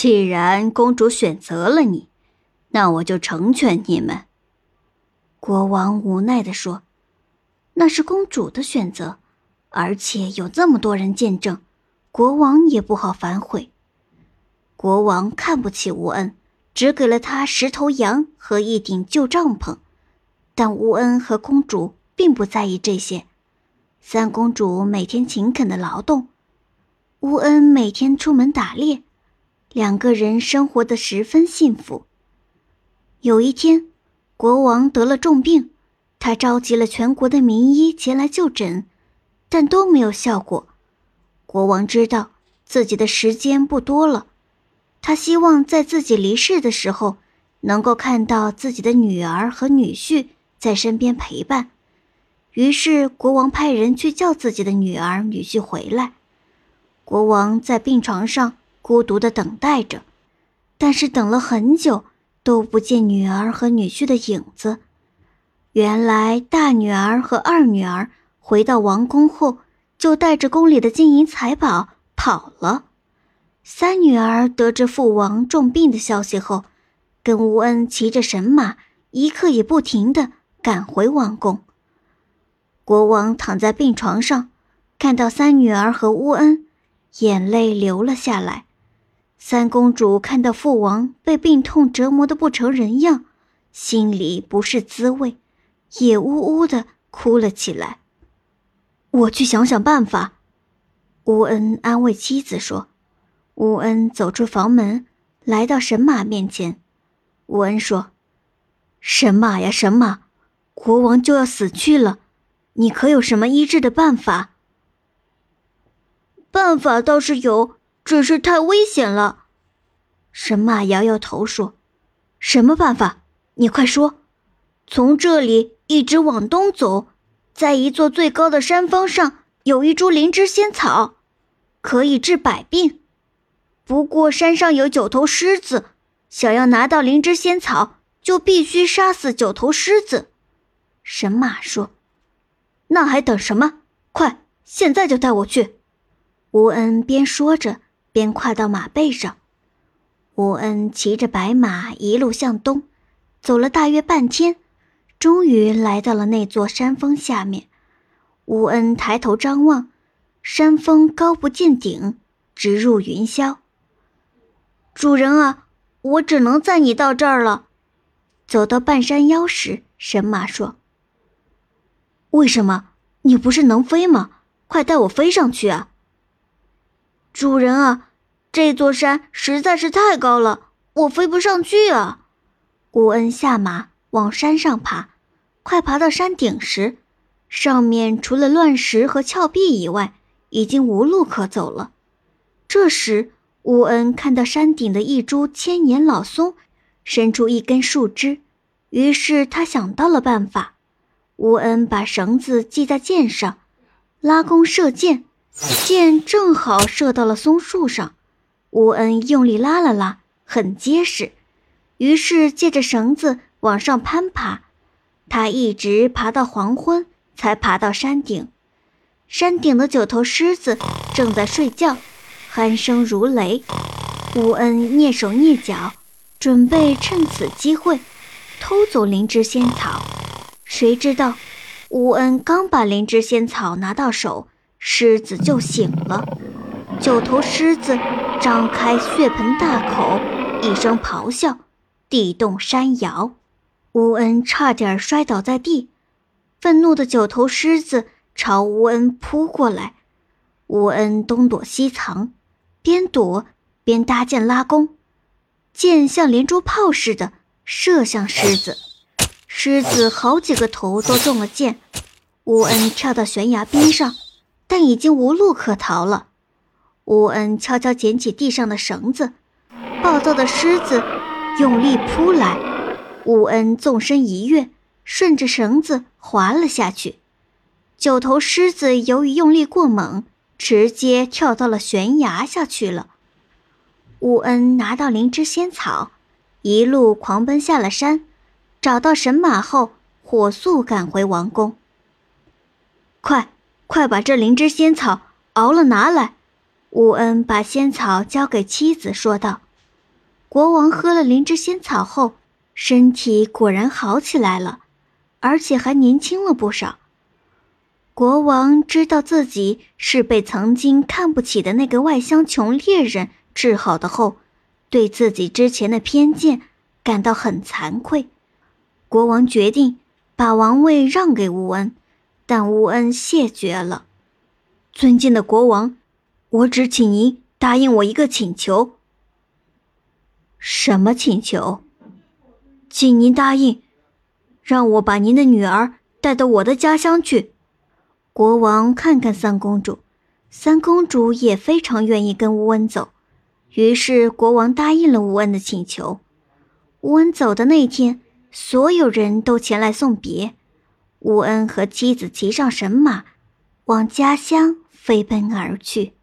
既然公主选择了你，那我就成全你们。”国王无奈地说：“那是公主的选择，而且有这么多人见证，国王也不好反悔。”国王看不起乌恩，只给了他十头羊和一顶旧帐篷，但乌恩和公主并不在意这些。三公主每天勤恳的劳动，乌恩每天出门打猎，两个人生活的十分幸福。有一天，国王得了重病，他召集了全国的名医前来就诊，但都没有效果。国王知道自己的时间不多了，他希望在自己离世的时候，能够看到自己的女儿和女婿在身边陪伴。于是，国王派人去叫自己的女儿、女婿回来。国王在病床上孤独地等待着，但是等了很久都不见女儿和女婿的影子。原来，大女儿和二女儿回到王宫后，就带着宫里的金银财宝跑了。三女儿得知父王重病的消息后，跟乌恩骑着神马，一刻也不停地赶回王宫。国王躺在病床上，看到三女儿和乌恩，眼泪流了下来。三公主看到父王被病痛折磨得不成人样，心里不是滋味，也呜呜的哭了起来。我去想想办法。乌恩安慰妻子说。乌恩走出房门，来到神马面前。乌恩说：“神马呀，神马，国王就要死去了。”你可有什么医治的办法？办法倒是有，只是太危险了。神马摇摇头说：“什么办法？你快说。”从这里一直往东走，在一座最高的山峰上有一株灵芝仙草，可以治百病。不过山上有九头狮子，想要拿到灵芝仙草，就必须杀死九头狮子。神马说。那还等什么？快，现在就带我去！吴恩边说着，边跨到马背上。乌恩骑着白马一路向东，走了大约半天，终于来到了那座山峰下面。乌恩抬头张望，山峰高不见顶，直入云霄。主人啊，我只能载你到这儿了。走到半山腰时，神马说。为什么你不是能飞吗？快带我飞上去啊！主人啊，这座山实在是太高了，我飞不上去啊！乌恩下马往山上爬，快爬到山顶时，上面除了乱石和峭壁以外，已经无路可走了。这时，乌恩看到山顶的一株千年老松伸出一根树枝，于是他想到了办法。乌恩把绳子系在箭上，拉弓射箭，箭正好射到了松树上。乌恩用力拉了拉，很结实，于是借着绳子往上攀爬。他一直爬到黄昏，才爬到山顶。山顶的九头狮子正在睡觉，鼾声如雷。乌恩蹑手蹑脚，准备趁此机会偷走灵芝仙草。谁知道，乌恩刚把灵芝仙草拿到手，狮子就醒了。九头狮子张开血盆大口，一声咆哮，地动山摇，乌恩差点摔倒在地。愤怒的九头狮子朝乌恩扑过来，乌恩东躲西藏，边躲边搭箭拉弓，箭像连珠炮似的射向狮子。狮子好几个头都中了箭，乌恩跳到悬崖边上，但已经无路可逃了。乌恩悄悄捡起地上的绳子，暴躁的狮子用力扑来，乌恩纵身一跃，顺着绳子滑了下去。九头狮子由于用力过猛，直接跳到了悬崖下去了。乌恩拿到灵芝仙草，一路狂奔下了山。找到神马后，火速赶回王宫。快，快把这灵芝仙草熬了拿来！乌恩把仙草交给妻子，说道：“国王喝了灵芝仙草后，身体果然好起来了，而且还年轻了不少。国王知道自己是被曾经看不起的那个外乡穷猎人治好的后，对自己之前的偏见感到很惭愧。国王决定把王位让给乌恩，但乌恩谢绝了。尊敬的国王，我只请您答应我一个请求。什么请求？请您答应，让我把您的女儿带到我的家乡去。国王看看三公主，三公主也非常愿意跟乌恩走，于是国王答应了乌恩的请求。乌恩走的那天，所有人都前来送别。乌恩和妻子骑上神马，往家乡飞奔而去。